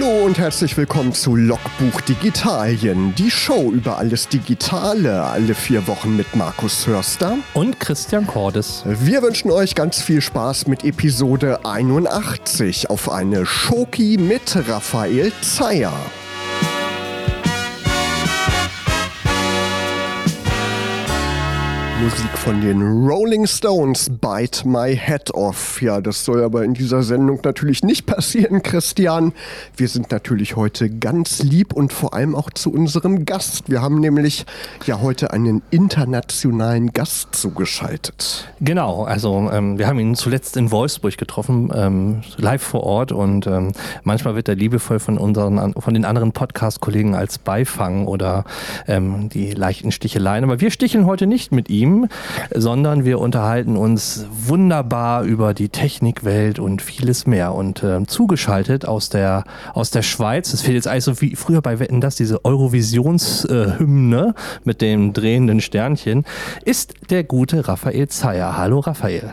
Hallo und herzlich willkommen zu Logbuch Digitalien, die Show über alles Digitale, alle vier Wochen mit Markus Hörster und Christian Cordes. Wir wünschen euch ganz viel Spaß mit Episode 81 auf eine Schoki mit Raphael Zeyer. Musik von den Rolling Stones, Bite My Head Off. Ja, das soll aber in dieser Sendung natürlich nicht passieren, Christian. Wir sind natürlich heute ganz lieb und vor allem auch zu unserem Gast. Wir haben nämlich ja heute einen internationalen Gast zugeschaltet. Genau, also ähm, wir haben ihn zuletzt in Wolfsburg getroffen, ähm, live vor Ort und ähm, manchmal wird er liebevoll von unseren, von den anderen Podcast-Kollegen als Beifang oder ähm, die leichten Sticheleien. Aber wir sticheln heute nicht mit ihm ihm, sondern wir unterhalten uns wunderbar über die Technikwelt und vieles mehr. Und äh, zugeschaltet aus der, aus der Schweiz, das fehlt jetzt eigentlich so wie früher bei Wetten, das diese Eurovisionshymne äh, mit dem drehenden Sternchen, ist der gute Raphael Zeyer. Hallo Raphael.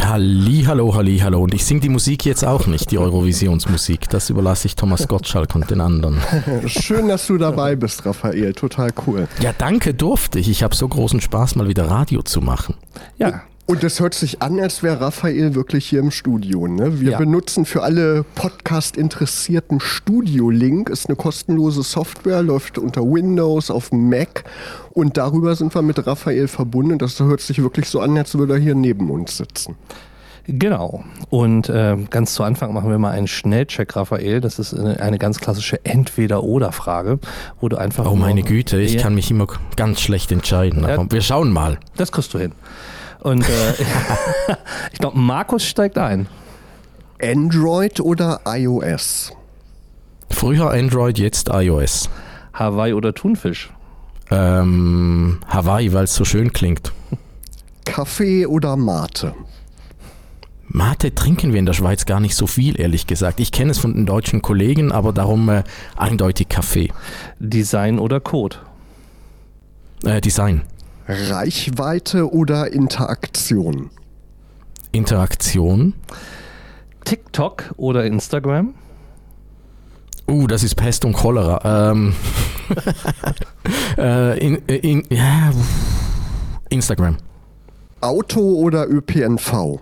Halli, hallo, halli, hallo. Und ich singe die Musik jetzt auch nicht, die Eurovisionsmusik. Das überlasse ich Thomas Gottschalk und den anderen. Schön, dass du dabei bist, Raphael. Total cool. Ja, danke, durfte ich. Ich habe so großen Spaß, mal wieder Radio zu machen. Ja, und es hört sich an, als wäre Raphael wirklich hier im Studio. Ne? Wir ja. benutzen für alle Podcast-Interessierten Studio-Link. Ist eine kostenlose Software, läuft unter Windows auf Mac. Und darüber sind wir mit Raphael verbunden. Das hört sich wirklich so an, als würde er hier neben uns sitzen. Genau. Und äh, ganz zu Anfang machen wir mal einen Schnellcheck, Raphael. Das ist eine, eine ganz klassische Entweder-Oder-Frage, wo du einfach. Oh, meine Güte, ich kann mich immer ganz schlecht entscheiden. Ja, wir schauen mal. Das kriegst du hin. Und äh, ich glaube, Markus steigt ein. Android oder iOS? Früher Android, jetzt iOS. Hawaii oder Thunfisch? Ähm, Hawaii, weil es so schön klingt. Kaffee oder Mate? Mate trinken wir in der Schweiz gar nicht so viel, ehrlich gesagt. Ich kenne es von den deutschen Kollegen, aber darum äh, eindeutig Kaffee. Design oder Code? Äh, Design. Reichweite oder Interaktion? Interaktion. TikTok oder Instagram? Uh, das ist Pest und Cholera. Ähm, äh, in, äh, in, ja, Instagram. Auto oder ÖPNV?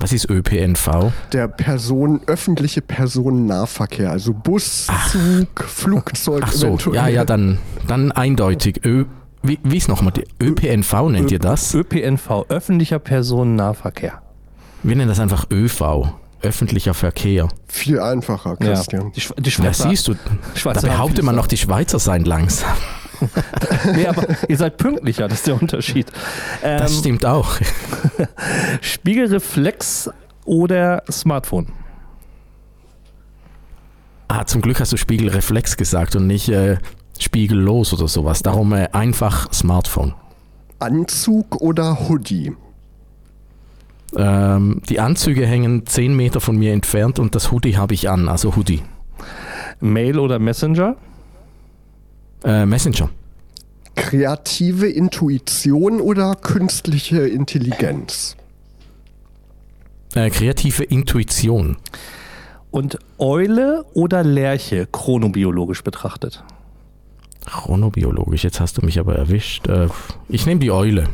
Was ist ÖPNV? Der Person, öffentliche Personennahverkehr, also Bus, Ach. Zug, Flugzeug. Ach so, eventuell. ja, ja, dann, dann eindeutig. Ö wie, wie ist nochmal? ÖPNV nennt Ö ihr das? ÖPNV, öffentlicher Personennahverkehr. Wir nennen das einfach ÖV. Öffentlicher Verkehr. Viel einfacher, Christian. Ja. Die, die Schweizer, da siehst du, Schweizer da behauptet man noch, die Schweizer seien langsam. nee, aber ihr seid pünktlicher, das ist der Unterschied. Ähm, das stimmt auch. Spiegelreflex oder Smartphone? Ah, zum Glück hast du Spiegelreflex gesagt und nicht äh, spiegellos oder sowas. Darum äh, einfach Smartphone. Anzug oder Hoodie? Ähm, die Anzüge hängen 10 Meter von mir entfernt und das Hoodie habe ich an, also Hoodie. Mail oder Messenger? Äh, Messenger. Kreative Intuition oder künstliche Intelligenz? Äh, kreative Intuition. Und Eule oder Lerche, chronobiologisch betrachtet? Chronobiologisch, jetzt hast du mich aber erwischt. Äh, ich nehme die Eule.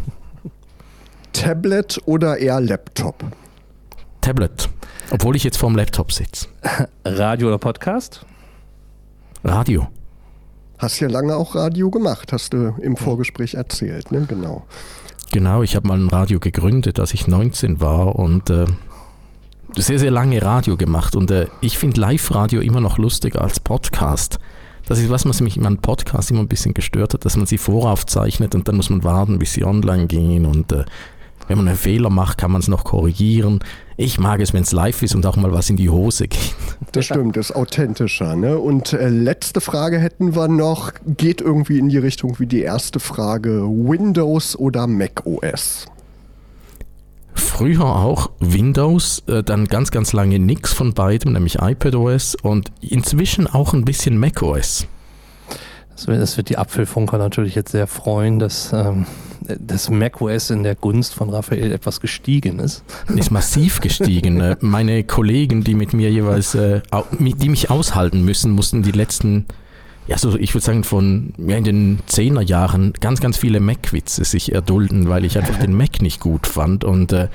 Tablet oder eher Laptop? Tablet. Obwohl ich jetzt vorm Laptop sitze. Radio oder Podcast? Radio. Hast ja lange auch Radio gemacht, hast du im Vorgespräch erzählt, ne? Genau. Genau, ich habe mal ein Radio gegründet, als ich 19 war und äh, sehr, sehr lange Radio gemacht. Und äh, ich finde Live-Radio immer noch lustiger als Podcast. Das ist was, was mich in meinem Podcast immer ein bisschen gestört hat, dass man sie voraufzeichnet und dann muss man warten, bis sie online gehen und äh, wenn man einen Fehler macht, kann man es noch korrigieren. Ich mag es, wenn es live ist und auch mal was in die Hose geht. Das stimmt, das ist authentischer. Ne? Und äh, letzte Frage hätten wir noch, geht irgendwie in die Richtung wie die erste Frage, Windows oder Mac OS? Früher auch Windows, äh, dann ganz, ganz lange nichts von beidem, nämlich iPadOS und inzwischen auch ein bisschen macOS. Das wird, die Apfelfunker natürlich jetzt sehr freuen, dass ähm, das macOS in der Gunst von Raphael etwas gestiegen ist. Ist massiv gestiegen. Äh, Meine Kollegen, die mit mir jeweils, äh, die mich aushalten müssen, mussten die letzten, ja, so ich würde sagen, von ja, in den Zehnerjahren ganz, ganz viele Mac-Witze sich erdulden, weil ich einfach den Mac nicht gut fand. Und äh,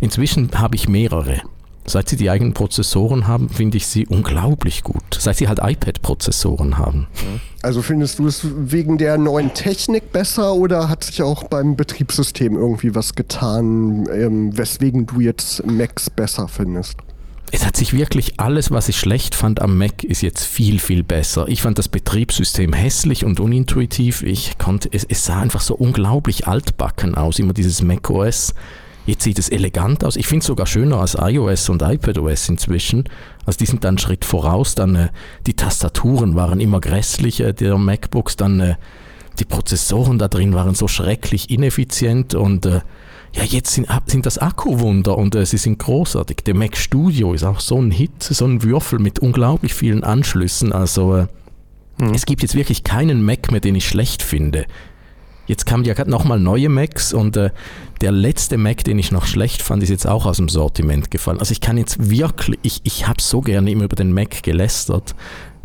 inzwischen habe ich mehrere. Seit sie die eigenen Prozessoren haben, finde ich sie unglaublich gut. Seit sie halt iPad-Prozessoren haben. Also findest du es wegen der neuen Technik besser oder hat sich auch beim Betriebssystem irgendwie was getan, ähm, weswegen du jetzt Macs besser findest? Es hat sich wirklich alles, was ich schlecht fand am Mac, ist jetzt viel, viel besser. Ich fand das Betriebssystem hässlich und unintuitiv. Ich konnte, es, es sah einfach so unglaublich altbacken aus, immer dieses Mac OS. Jetzt sieht es elegant aus. Ich finde es sogar schöner als iOS und iPadOS inzwischen. Also die sind dann einen Schritt voraus. Dann äh, die Tastaturen waren immer grässlicher der MacBooks. Dann äh, die Prozessoren da drin waren so schrecklich ineffizient und äh, ja, jetzt sind, sind das Akkuwunder und äh, sie sind großartig. Der Mac Studio ist auch so ein Hit, so ein Würfel mit unglaublich vielen Anschlüssen. Also äh, hm. es gibt jetzt wirklich keinen Mac mehr, den ich schlecht finde. Jetzt kamen ja gerade nochmal neue Macs und äh, der letzte Mac, den ich noch schlecht fand, ist jetzt auch aus dem Sortiment gefallen. Also ich kann jetzt wirklich, ich, ich habe so gerne immer über den Mac gelästert.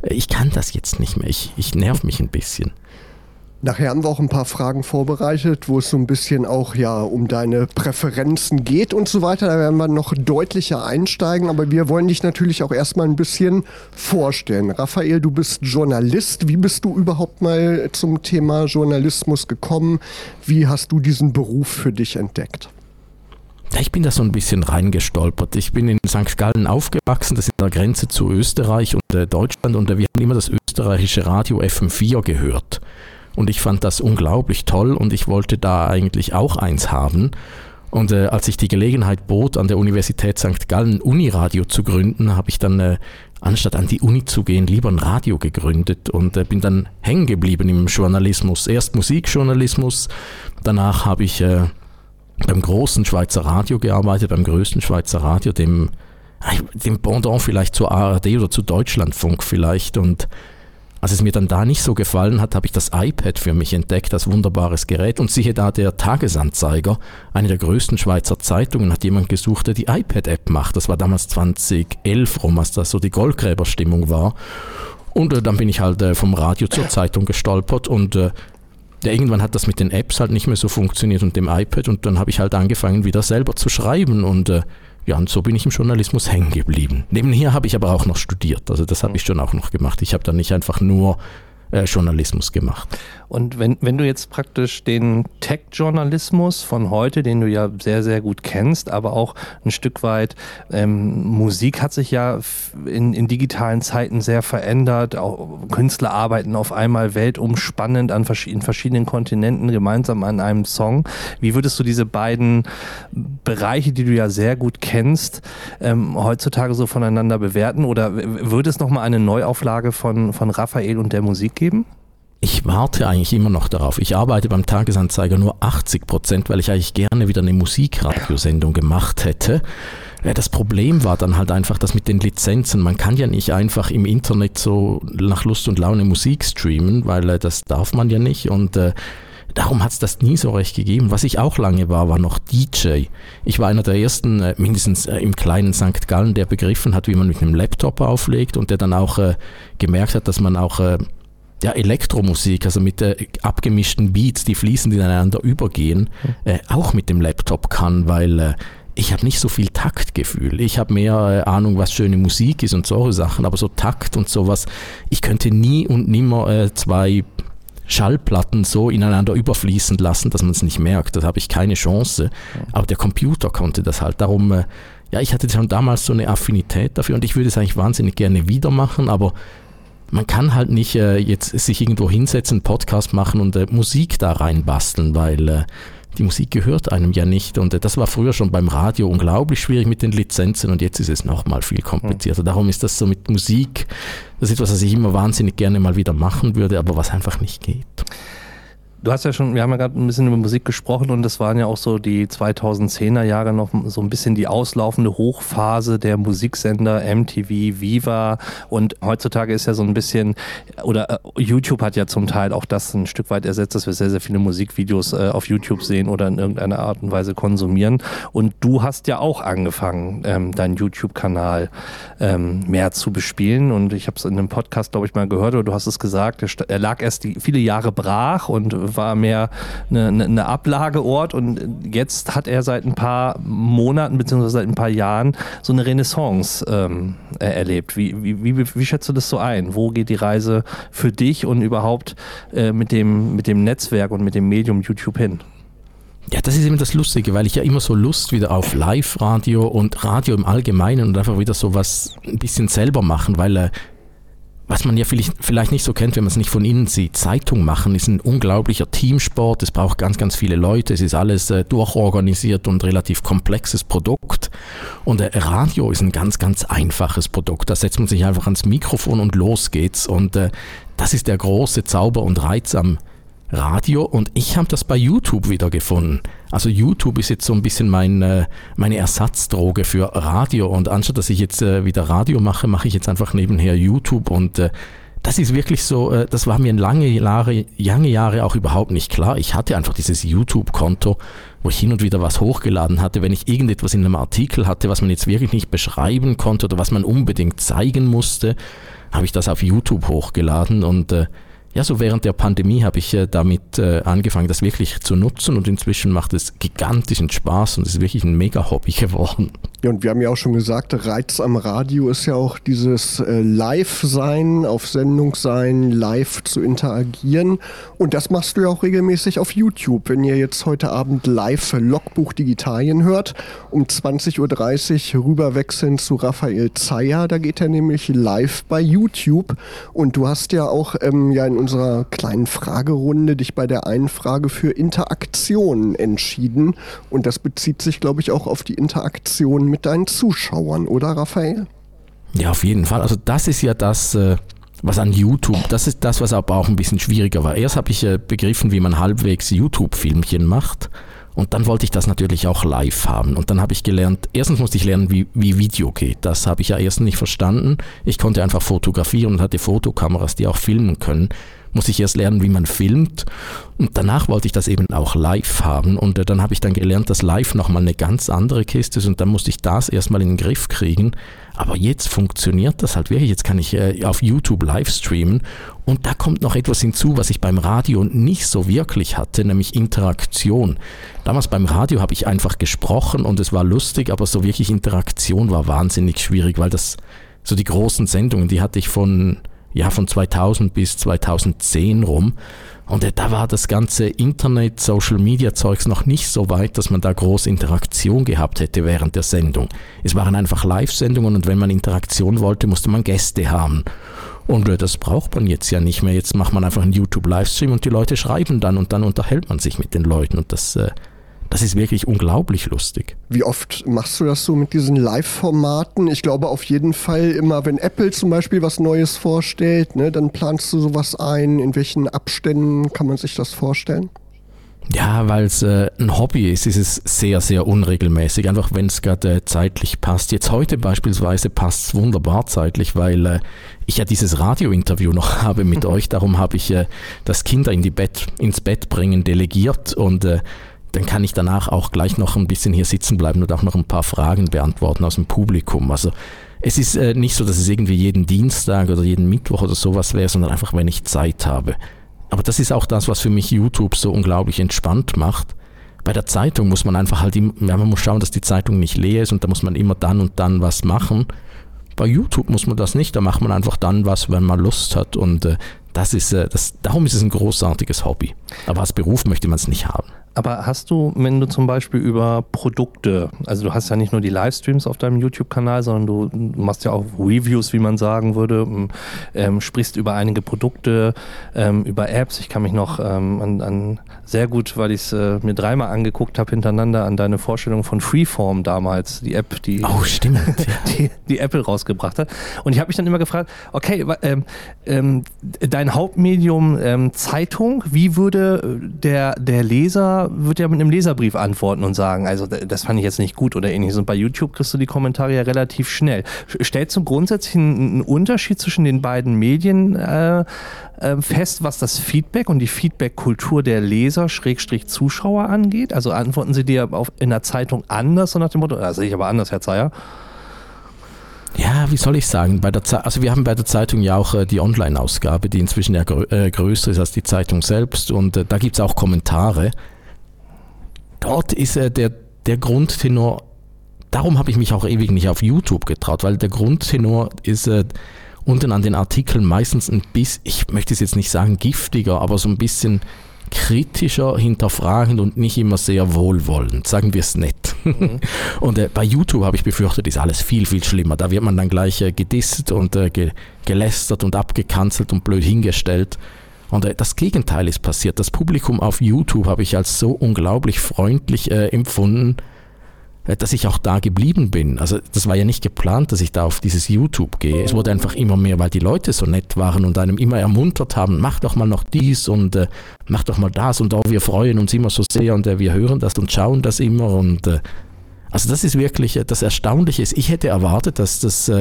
Ich kann das jetzt nicht mehr. Ich, ich nerv mich ein bisschen. Nachher haben wir auch ein paar Fragen vorbereitet, wo es so ein bisschen auch ja um deine Präferenzen geht und so weiter. Da werden wir noch deutlicher einsteigen, aber wir wollen dich natürlich auch erstmal ein bisschen vorstellen. Raphael, du bist Journalist. Wie bist du überhaupt mal zum Thema Journalismus gekommen? Wie hast du diesen Beruf für dich entdeckt? Ich bin da so ein bisschen reingestolpert. Ich bin in St. Gallen aufgewachsen, das ist an der Grenze zu Österreich und äh, Deutschland und äh, wir haben immer das österreichische Radio FM4 gehört. Und ich fand das unglaublich toll und ich wollte da eigentlich auch eins haben. Und äh, als ich die Gelegenheit bot, an der Universität St. Gallen Uniradio zu gründen, habe ich dann, äh, anstatt an die Uni zu gehen, lieber ein Radio gegründet und äh, bin dann hängen geblieben im Journalismus. Erst Musikjournalismus, danach habe ich äh, beim großen Schweizer Radio gearbeitet, beim größten Schweizer Radio, dem, dem Pendant vielleicht zur ARD oder zu Deutschlandfunk vielleicht und als es mir dann da nicht so gefallen hat, habe ich das iPad für mich entdeckt, das wunderbares Gerät. Und siehe da, der Tagesanzeiger, eine der größten Schweizer Zeitungen, hat jemand gesucht, der die iPad-App macht. Das war damals 2011 rum, als das so die Goldgräberstimmung war. Und äh, dann bin ich halt äh, vom Radio zur Zeitung gestolpert und äh, ja, irgendwann hat das mit den Apps halt nicht mehr so funktioniert und dem iPad und dann habe ich halt angefangen, wieder selber zu schreiben und äh, ja, und so bin ich im Journalismus hängen geblieben. Nebenher habe ich aber auch noch studiert. Also das habe ich schon auch noch gemacht. Ich habe dann nicht einfach nur äh, Journalismus gemacht. Und wenn, wenn du jetzt praktisch den Tech-Journalismus von heute, den du ja sehr, sehr gut kennst, aber auch ein Stück weit ähm, Musik hat sich ja in, in digitalen Zeiten sehr verändert. Auch Künstler arbeiten auf einmal weltumspannend an vers in verschiedenen Kontinenten gemeinsam an einem Song. Wie würdest du diese beiden Bereiche, die du ja sehr gut kennst, ähm, heutzutage so voneinander bewerten? Oder würde es nochmal eine Neuauflage von, von Raphael und der Musik geben? Ich warte eigentlich immer noch darauf. Ich arbeite beim Tagesanzeiger nur 80 Prozent, weil ich eigentlich gerne wieder eine Musikradiosendung gemacht hätte. Das Problem war dann halt einfach, dass mit den Lizenzen, man kann ja nicht einfach im Internet so nach Lust und Laune Musik streamen, weil äh, das darf man ja nicht und äh, Darum hat es das nie so recht gegeben. Was ich auch lange war, war noch DJ. Ich war einer der ersten, äh, mindestens äh, im kleinen St. Gallen, der begriffen hat, wie man mit einem Laptop auflegt und der dann auch äh, gemerkt hat, dass man auch äh, ja, Elektromusik, also mit äh, abgemischten Beats, die fließend ineinander übergehen, äh, auch mit dem Laptop kann, weil äh, ich habe nicht so viel Taktgefühl. Ich habe mehr äh, Ahnung, was schöne Musik ist und solche Sachen, aber so Takt und sowas, ich könnte nie und nimmer äh, zwei Schallplatten so ineinander überfließen lassen, dass man es nicht merkt. Da habe ich keine Chance. Aber der Computer konnte das halt. Darum, äh, ja, ich hatte schon damals so eine Affinität dafür und ich würde es eigentlich wahnsinnig gerne wieder machen, aber man kann halt nicht äh, jetzt sich irgendwo hinsetzen, Podcast machen und äh, Musik da reinbasteln, weil äh, die Musik gehört einem ja nicht. Und äh, das war früher schon beim Radio unglaublich schwierig mit den Lizenzen und jetzt ist es nochmal viel komplizierter. Darum ist das so mit Musik, das ist etwas, was ich immer wahnsinnig gerne mal wieder machen würde, aber was einfach nicht geht. Du hast ja schon, wir haben ja gerade ein bisschen über Musik gesprochen und das waren ja auch so die 2010er Jahre noch so ein bisschen die auslaufende Hochphase der Musiksender MTV, Viva und heutzutage ist ja so ein bisschen, oder äh, YouTube hat ja zum Teil auch das ein Stück weit ersetzt, dass wir sehr, sehr viele Musikvideos äh, auf YouTube sehen oder in irgendeiner Art und Weise konsumieren. Und du hast ja auch angefangen, ähm, deinen YouTube-Kanal ähm, mehr zu bespielen und ich habe es in einem Podcast, glaube ich, mal gehört oder du hast es gesagt, er lag erst die, viele Jahre brach und war mehr eine, eine Ablageort und jetzt hat er seit ein paar Monaten beziehungsweise seit ein paar Jahren so eine Renaissance ähm, erlebt. Wie, wie, wie, wie schätzt du das so ein? Wo geht die Reise für dich und überhaupt äh, mit, dem, mit dem Netzwerk und mit dem Medium YouTube hin? Ja, das ist eben das Lustige, weil ich ja immer so Lust wieder auf Live-Radio und Radio im Allgemeinen und einfach wieder so was ein bisschen selber machen, weil äh, was man ja vielleicht nicht so kennt, wenn man es nicht von innen sieht, Zeitung machen ist ein unglaublicher Teamsport, es braucht ganz, ganz viele Leute, es ist alles äh, durchorganisiert und relativ komplexes Produkt. Und äh, Radio ist ein ganz, ganz einfaches Produkt. Da setzt man sich einfach ans Mikrofon und los geht's. Und äh, das ist der große Zauber und Reiz am Radio und ich habe das bei YouTube wieder gefunden. Also YouTube ist jetzt so ein bisschen mein, äh, meine Ersatzdroge für Radio und anstatt dass ich jetzt äh, wieder Radio mache, mache ich jetzt einfach nebenher YouTube und äh, das ist wirklich so, das war mir lange Jahre, lange Jahre auch überhaupt nicht klar. Ich hatte einfach dieses YouTube-Konto, wo ich hin und wieder was hochgeladen hatte. Wenn ich irgendetwas in einem Artikel hatte, was man jetzt wirklich nicht beschreiben konnte oder was man unbedingt zeigen musste, habe ich das auf YouTube hochgeladen und äh, ja, so während der Pandemie habe ich äh, damit äh, angefangen, das wirklich zu nutzen und inzwischen macht es gigantischen Spaß und es ist wirklich ein Mega-Hobby geworden. Ja, und wir haben ja auch schon gesagt, Reiz am Radio ist ja auch dieses äh, Live-Sein, auf Sendung sein, live zu interagieren. Und das machst du ja auch regelmäßig auf YouTube. Wenn ihr jetzt heute Abend live Logbuch Digitalien hört, um 20.30 Uhr rüberwechseln zu Raphael Zeyer, da geht er nämlich live bei YouTube. Und du hast ja auch ähm, ja in unserer kleinen Fragerunde dich bei der einen Frage für Interaktion entschieden. Und das bezieht sich, glaube ich, auch auf die Interaktion mit deinen Zuschauern, oder Raphael? Ja, auf jeden Fall. Also das ist ja das, äh, was an YouTube, das ist das, was aber auch ein bisschen schwieriger war. Erst habe ich äh, begriffen, wie man halbwegs YouTube-Filmchen macht. Und dann wollte ich das natürlich auch live haben. Und dann habe ich gelernt, erstens musste ich lernen, wie, wie Video geht. Das habe ich ja erst nicht verstanden. Ich konnte einfach fotografieren und hatte Fotokameras, die auch filmen können muss ich erst lernen, wie man filmt. Und danach wollte ich das eben auch live haben. Und äh, dann habe ich dann gelernt, dass live nochmal eine ganz andere Kiste ist. Und dann musste ich das erstmal in den Griff kriegen. Aber jetzt funktioniert das halt wirklich. Jetzt kann ich äh, auf YouTube live streamen. Und da kommt noch etwas hinzu, was ich beim Radio nicht so wirklich hatte, nämlich Interaktion. Damals beim Radio habe ich einfach gesprochen und es war lustig, aber so wirklich Interaktion war wahnsinnig schwierig, weil das so die großen Sendungen, die hatte ich von ja, von 2000 bis 2010 rum. Und äh, da war das ganze Internet, Social Media Zeugs noch nicht so weit, dass man da große Interaktion gehabt hätte während der Sendung. Es waren einfach Live-Sendungen und wenn man Interaktion wollte, musste man Gäste haben. Und äh, das braucht man jetzt ja nicht mehr. Jetzt macht man einfach einen YouTube-Livestream und die Leute schreiben dann und dann unterhält man sich mit den Leuten und das äh, das ist wirklich unglaublich lustig. Wie oft machst du das so mit diesen Live-Formaten? Ich glaube auf jeden Fall immer, wenn Apple zum Beispiel was Neues vorstellt, ne, dann planst du sowas ein. In welchen Abständen kann man sich das vorstellen? Ja, weil es äh, ein Hobby ist, ist es sehr, sehr unregelmäßig. Einfach wenn es gerade äh, zeitlich passt. Jetzt heute beispielsweise passt es wunderbar zeitlich, weil äh, ich ja dieses Radiointerview noch habe mit euch. Darum habe ich äh, das Kinder in die Bett, ins Bett bringen delegiert und äh, dann kann ich danach auch gleich noch ein bisschen hier sitzen bleiben und auch noch ein paar Fragen beantworten aus dem Publikum. Also es ist äh, nicht so, dass es irgendwie jeden Dienstag oder jeden Mittwoch oder sowas wäre, sondern einfach, wenn ich Zeit habe. Aber das ist auch das, was für mich YouTube so unglaublich entspannt macht. Bei der Zeitung muss man einfach halt, ja, man muss schauen, dass die Zeitung nicht leer ist und da muss man immer dann und dann was machen. Bei YouTube muss man das nicht, da macht man einfach dann was, wenn man Lust hat und äh, das ist, äh, das, darum ist es ein großartiges Hobby. Aber als Beruf möchte man es nicht haben. Aber hast du, wenn du zum Beispiel über Produkte, also du hast ja nicht nur die Livestreams auf deinem YouTube-Kanal, sondern du machst ja auch Reviews, wie man sagen würde, ähm, sprichst über einige Produkte, ähm, über Apps. Ich kann mich noch ähm, an, an, sehr gut, weil ich es äh, mir dreimal angeguckt habe hintereinander, an deine Vorstellung von Freeform damals, die App, die, oh, stimmt. die, die Apple rausgebracht hat. Und ich habe mich dann immer gefragt, okay, ähm, ähm, dein Hauptmedium ähm, Zeitung, wie würde der, der Leser wird ja mit einem Leserbrief antworten und sagen, also das fand ich jetzt nicht gut oder ähnliches. Und bei YouTube kriegst du die Kommentare ja relativ schnell. Stellst du grundsätzlich einen Unterschied zwischen den beiden Medien äh, äh, fest, was das Feedback und die Feedback-Kultur der Leser, Schrägstrich Zuschauer angeht? Also antworten sie dir auf, in der Zeitung anders, so nach dem Motto, das sehe ich aber anders, Herr Zeyer. Ja, wie soll ich sagen? Bei der also wir haben bei der Zeitung ja auch äh, die Online-Ausgabe, die inzwischen ja grö äh, größer ist als die Zeitung selbst. Und äh, da gibt es auch Kommentare dort ist äh, der, der Grundtenor, darum habe ich mich auch ewig nicht auf YouTube getraut, weil der Grundtenor ist äh, unten an den Artikeln meistens ein bisschen, ich möchte es jetzt nicht sagen giftiger, aber so ein bisschen kritischer, hinterfragend und nicht immer sehr wohlwollend, sagen wir es nett. Mhm. und äh, bei YouTube habe ich befürchtet, ist alles viel, viel schlimmer. Da wird man dann gleich äh, gedisst und äh, ge gelästert und abgekanzelt und blöd hingestellt. Und äh, das Gegenteil ist passiert. Das Publikum auf YouTube habe ich als so unglaublich freundlich äh, empfunden, äh, dass ich auch da geblieben bin. Also das war ja nicht geplant, dass ich da auf dieses YouTube gehe. Es wurde einfach immer mehr, weil die Leute so nett waren und einem immer ermuntert haben, mach doch mal noch dies und äh, mach doch mal das und oh, wir freuen uns immer so sehr und äh, wir hören das und schauen das immer und äh, also das ist wirklich äh, das Erstaunliche. Ich hätte erwartet, dass das,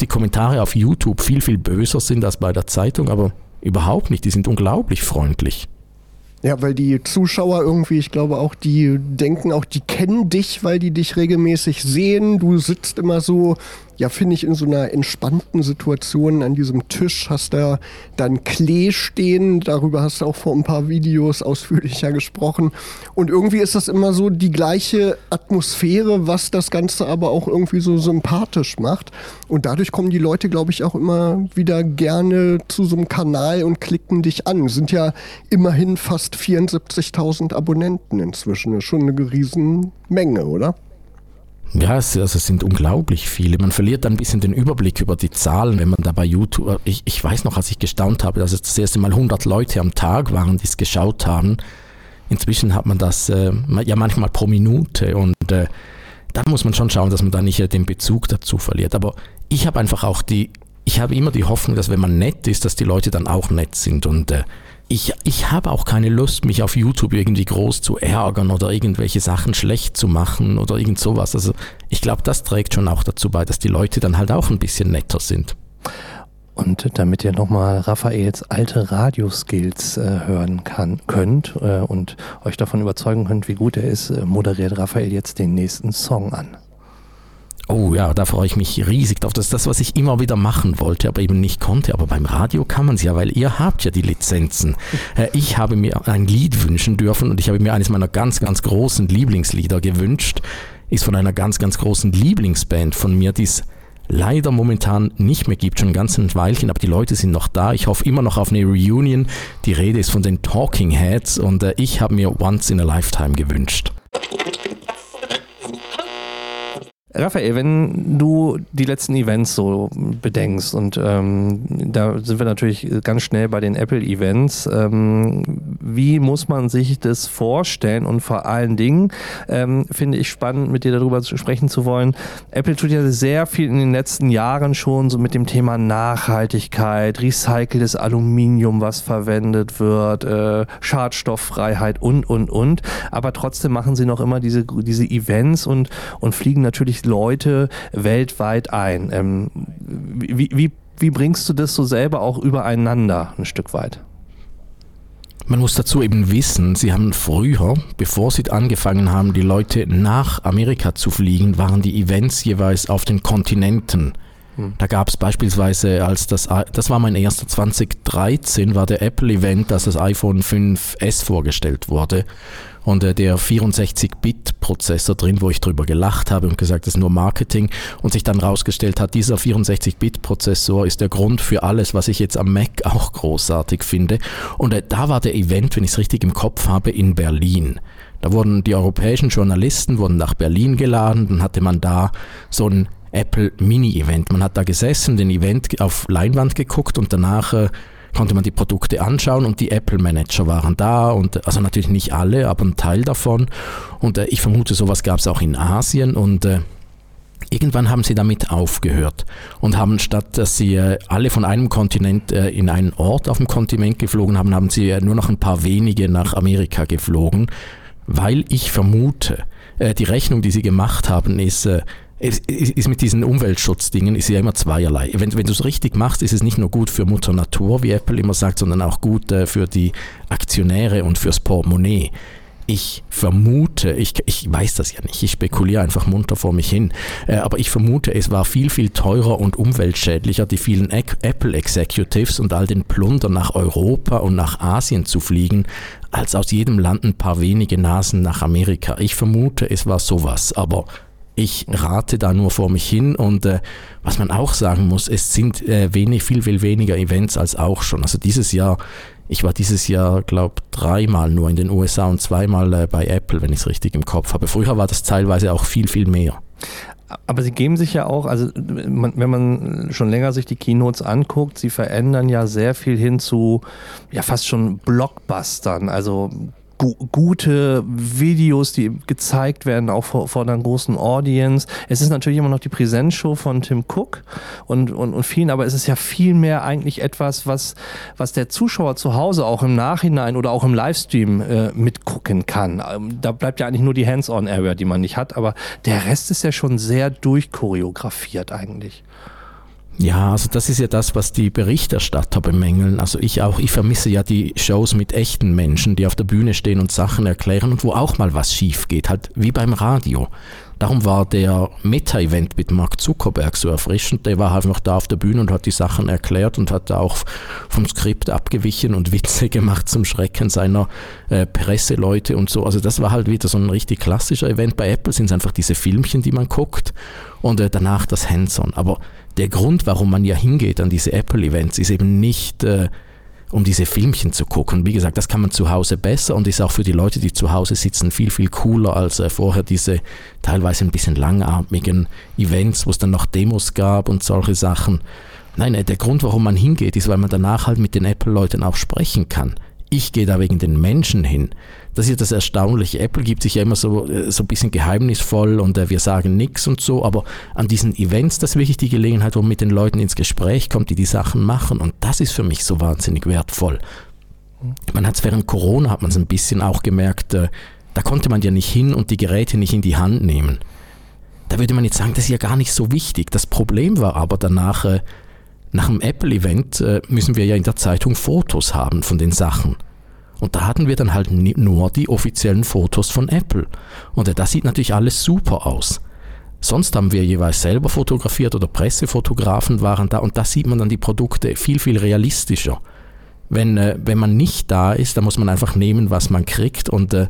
die Kommentare auf YouTube viel, viel böser sind als bei der Zeitung, aber Überhaupt nicht, die sind unglaublich freundlich. Ja, weil die Zuschauer irgendwie, ich glaube auch, die denken auch, die kennen dich, weil die dich regelmäßig sehen. Du sitzt immer so ja, finde ich, in so einer entspannten Situation an diesem Tisch hast da dann Klee stehen. Darüber hast du auch vor ein paar Videos ausführlicher gesprochen. Und irgendwie ist das immer so die gleiche Atmosphäre, was das Ganze aber auch irgendwie so sympathisch macht. Und dadurch kommen die Leute, glaube ich, auch immer wieder gerne zu so einem Kanal und klicken dich an. Sind ja immerhin fast 74.000 Abonnenten inzwischen. Ist schon eine Riesenmenge, oder? Ja, es, also es sind unglaublich viele. Man verliert ein bisschen den Überblick über die Zahlen, wenn man da bei YouTube, ich, ich weiß noch, als ich gestaunt habe, dass es das erste Mal 100 Leute am Tag waren, die es geschaut haben. Inzwischen hat man das äh, ja manchmal pro Minute und äh, da muss man schon schauen, dass man da nicht äh, den Bezug dazu verliert. Aber ich habe einfach auch die, ich habe immer die Hoffnung, dass wenn man nett ist, dass die Leute dann auch nett sind und äh, ich, ich habe auch keine Lust, mich auf YouTube irgendwie groß zu ärgern oder irgendwelche Sachen schlecht zu machen oder irgend sowas. Also ich glaube, das trägt schon auch dazu bei, dass die Leute dann halt auch ein bisschen netter sind. Und damit ihr nochmal Raphaels alte Radioskills äh, hören kann, könnt äh, und euch davon überzeugen könnt, wie gut er ist, äh, moderiert Raphael jetzt den nächsten Song an. Oh ja, da freue ich mich riesig drauf. Das ist das, was ich immer wieder machen wollte, aber eben nicht konnte. Aber beim Radio kann man es ja, weil ihr habt ja die Lizenzen. Äh, ich habe mir ein Lied wünschen dürfen und ich habe mir eines meiner ganz, ganz großen Lieblingslieder gewünscht. Ist von einer ganz, ganz großen Lieblingsband von mir, die es leider momentan nicht mehr gibt, schon ein ganzes Weilchen, aber die Leute sind noch da. Ich hoffe immer noch auf eine Reunion. Die Rede ist von den Talking Heads und äh, ich habe mir Once in a Lifetime gewünscht. Raphael, wenn du die letzten Events so bedenkst und ähm, da sind wir natürlich ganz schnell bei den Apple-Events, ähm, wie muss man sich das vorstellen und vor allen Dingen ähm, finde ich spannend, mit dir darüber sprechen zu wollen. Apple tut ja sehr viel in den letzten Jahren schon so mit dem Thema Nachhaltigkeit, recyceltes Aluminium, was verwendet wird, äh, Schadstofffreiheit und, und, und. Aber trotzdem machen sie noch immer diese, diese Events und, und fliegen natürlich Leute weltweit ein. Ähm, wie, wie, wie bringst du das so selber auch übereinander ein Stück weit? Man muss dazu eben wissen, sie haben früher, bevor sie angefangen haben, die Leute nach Amerika zu fliegen, waren die Events jeweils auf den Kontinenten. Hm. Da gab es beispielsweise, als das, das war mein erster 2013, war der Apple-Event, dass das iPhone 5S vorgestellt wurde und äh, der 64-Bit-Prozessor drin, wo ich drüber gelacht habe und gesagt, das ist nur Marketing und sich dann rausgestellt hat, dieser 64-Bit-Prozessor ist der Grund für alles, was ich jetzt am Mac auch großartig finde. Und äh, da war der Event, wenn ich es richtig im Kopf habe, in Berlin. Da wurden die europäischen Journalisten wurden nach Berlin geladen, dann hatte man da so ein Apple Mini-Event. Man hat da gesessen, den Event auf Leinwand geguckt und danach äh, konnte man die Produkte anschauen und die Apple Manager waren da und also natürlich nicht alle, aber ein Teil davon. Und äh, ich vermute, sowas gab es auch in Asien und äh, Irgendwann haben sie damit aufgehört und haben statt, dass sie äh, alle von einem Kontinent äh, in einen Ort auf dem Kontinent geflogen haben, haben sie äh, nur noch ein paar wenige nach Amerika geflogen, weil ich vermute, die Rechnung, die sie gemacht haben, ist, ist, ist mit diesen Umweltschutzdingen ist ja immer zweierlei. Wenn, wenn du es richtig machst, ist es nicht nur gut für Mutter Natur, wie Apple immer sagt, sondern auch gut für die Aktionäre und fürs Portemonnaie. Ich vermute, ich, ich weiß das ja nicht, ich spekuliere einfach munter vor mich hin, äh, aber ich vermute, es war viel, viel teurer und umweltschädlicher, die vielen Apple Executives und all den Plunder nach Europa und nach Asien zu fliegen, als aus jedem Land ein paar wenige Nasen nach Amerika. Ich vermute, es war sowas, aber ich rate da nur vor mich hin und äh, was man auch sagen muss, es sind äh, wenig, viel, viel weniger Events als auch schon. Also dieses Jahr ich war dieses Jahr, glaube dreimal nur in den USA und zweimal äh, bei Apple, wenn ich es richtig im Kopf habe. Früher war das teilweise auch viel, viel mehr. Aber sie geben sich ja auch, also man, wenn man schon länger sich die Keynotes anguckt, sie verändern ja sehr viel hin zu ja fast schon Blockbustern. Also gu gute Videos, die gezeigt werden, auch vor, vor einer großen Audience. Es ist natürlich immer noch die Präsenzshow von Tim Cook und, und, und vielen, aber es ist ja viel mehr eigentlich etwas, was, was der Zuschauer zu Hause auch im Nachhinein oder auch im Livestream äh, mitgucken kann. Ähm, da bleibt ja eigentlich nur die Hands-on-Area, die man nicht hat, aber der Rest ist ja schon sehr durchchoreografiert eigentlich. Ja, also das ist ja das, was die Berichterstatter bemängeln. Also ich auch, ich vermisse ja die Shows mit echten Menschen, die auf der Bühne stehen und Sachen erklären und wo auch mal was schief geht, halt wie beim Radio. Darum war der Meta-Event mit Mark Zuckerberg so erfrischend. Der war halt noch da auf der Bühne und hat die Sachen erklärt und hat da auch vom Skript abgewichen und Witze gemacht zum Schrecken seiner äh, Presseleute und so. Also das war halt wieder so ein richtig klassischer Event. Bei Apple sind es einfach diese Filmchen, die man guckt und äh, danach das Hands-on. Aber der Grund, warum man ja hingeht an diese Apple-Events, ist eben nicht, äh, um diese Filmchen zu gucken. Wie gesagt, das kann man zu Hause besser und ist auch für die Leute, die zu Hause sitzen, viel, viel cooler als äh, vorher diese teilweise ein bisschen langatmigen Events, wo es dann noch Demos gab und solche Sachen. Nein, äh, der Grund, warum man hingeht, ist, weil man danach halt mit den Apple-Leuten auch sprechen kann. Ich gehe da wegen den Menschen hin. Das ist ja das Erstaunliche. Apple gibt sich ja immer so, äh, so ein bisschen geheimnisvoll und äh, wir sagen nichts und so, aber an diesen Events, das ist wirklich die Gelegenheit, wo man mit den Leuten ins Gespräch kommt, die die Sachen machen und das ist für mich so wahnsinnig wertvoll. Man hat es während Corona, hat man es ein bisschen auch gemerkt, äh, da konnte man ja nicht hin und die Geräte nicht in die Hand nehmen. Da würde man jetzt sagen, das ist ja gar nicht so wichtig. Das Problem war aber danach, äh, nach dem Apple-Event äh, müssen wir ja in der Zeitung Fotos haben von den Sachen. Und da hatten wir dann halt nur die offiziellen Fotos von Apple. Und das sieht natürlich alles super aus. Sonst haben wir jeweils selber fotografiert oder Pressefotografen waren da und da sieht man dann die Produkte viel, viel realistischer. Wenn, äh, wenn man nicht da ist, dann muss man einfach nehmen, was man kriegt und äh,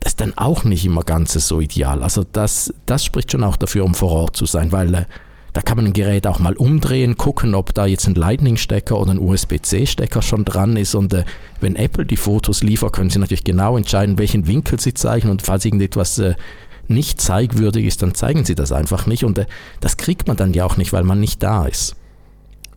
das ist dann auch nicht immer ganz so ideal. Also das, das spricht schon auch dafür, um vor Ort zu sein, weil äh, da kann man ein Gerät auch mal umdrehen, gucken, ob da jetzt ein Lightning-Stecker oder ein USB-C-Stecker schon dran ist. Und äh, wenn Apple die Fotos liefert, können Sie natürlich genau entscheiden, welchen Winkel Sie zeigen. Und falls irgendetwas äh, nicht zeigwürdig ist, dann zeigen Sie das einfach nicht. Und äh, das kriegt man dann ja auch nicht, weil man nicht da ist.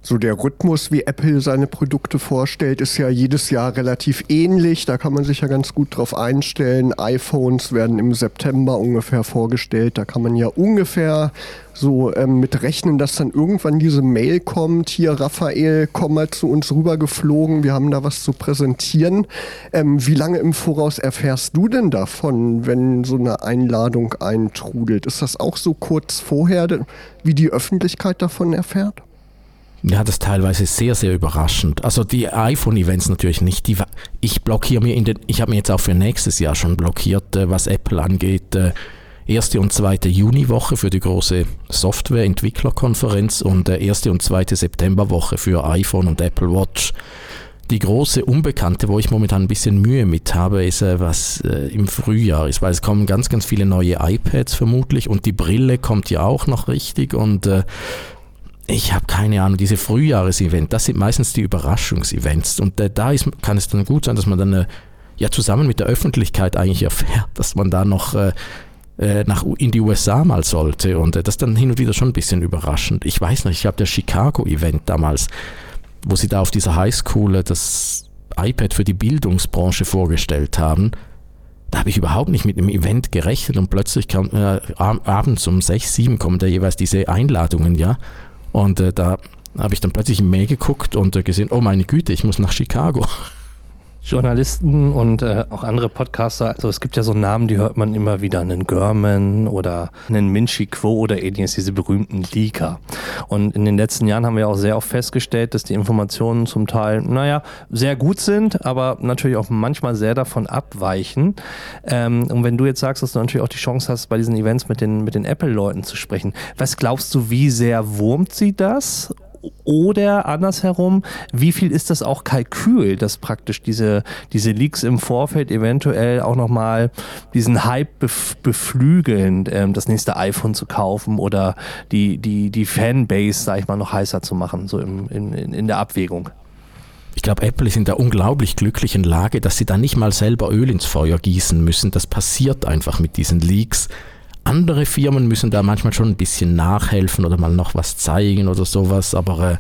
So der Rhythmus, wie Apple seine Produkte vorstellt, ist ja jedes Jahr relativ ähnlich. Da kann man sich ja ganz gut drauf einstellen. iPhones werden im September ungefähr vorgestellt. Da kann man ja ungefähr so ähm, mit rechnen, dass dann irgendwann diese Mail kommt. Hier, Raphael, komm mal zu uns rübergeflogen. Wir haben da was zu präsentieren. Ähm, wie lange im Voraus erfährst du denn davon, wenn so eine Einladung eintrudelt? Ist das auch so kurz vorher, wie die Öffentlichkeit davon erfährt? Ja, das teilweise sehr, sehr überraschend. Also die iPhone-Events natürlich nicht. Die, ich blockiere mir in den, ich habe mir jetzt auch für nächstes Jahr schon blockiert, äh, was Apple angeht. Äh, erste und zweite Juniwoche für die große Software-Entwicklerkonferenz und äh, erste und zweite Septemberwoche für iPhone und Apple Watch. Die große Unbekannte, wo ich momentan ein bisschen Mühe mit habe, ist, was im Frühjahr ist, weil es kommen ganz, ganz viele neue iPads vermutlich und die Brille kommt ja auch noch richtig und ich habe keine Ahnung, diese Frühjahresevents, das sind meistens die Überraschungsevents. Und äh, da ist, kann es dann gut sein, dass man dann äh, ja zusammen mit der Öffentlichkeit eigentlich erfährt, dass man da noch äh, äh nach, in die USA mal sollte. Und äh, das ist dann hin und wieder schon ein bisschen überraschend. Ich weiß nicht, ich habe das Chicago-Event damals, wo sie da auf dieser Highschool das iPad für die Bildungsbranche vorgestellt haben. Da habe ich überhaupt nicht mit einem Event gerechnet und plötzlich kam äh, abends um 6, 7 kommen da jeweils diese Einladungen, ja. Und äh, da habe ich dann plötzlich im Mail geguckt und äh, gesehen, oh meine Güte, ich muss nach Chicago. Journalisten und äh, auch andere Podcaster, also es gibt ja so Namen, die hört man immer wieder, einen Görman oder einen Minchi Quo oder ähnliches, diese berühmten Leaker. Und in den letzten Jahren haben wir auch sehr oft festgestellt, dass die Informationen zum Teil, naja, sehr gut sind, aber natürlich auch manchmal sehr davon abweichen. Ähm, und wenn du jetzt sagst, dass du natürlich auch die Chance hast, bei diesen Events mit den, mit den Apple-Leuten zu sprechen, was glaubst du, wie sehr wurmt sie das? Oder andersherum, wie viel ist das auch Kalkül, dass praktisch diese, diese Leaks im Vorfeld eventuell auch nochmal diesen Hype bef beflügeln, ähm, das nächste iPhone zu kaufen oder die, die, die Fanbase, sag ich mal, noch heißer zu machen, so im, in, in der Abwägung? Ich glaube, Apple ist in der unglaublich glücklichen Lage, dass sie da nicht mal selber Öl ins Feuer gießen müssen. Das passiert einfach mit diesen Leaks. Andere Firmen müssen da manchmal schon ein bisschen nachhelfen oder mal noch was zeigen oder sowas, aber äh,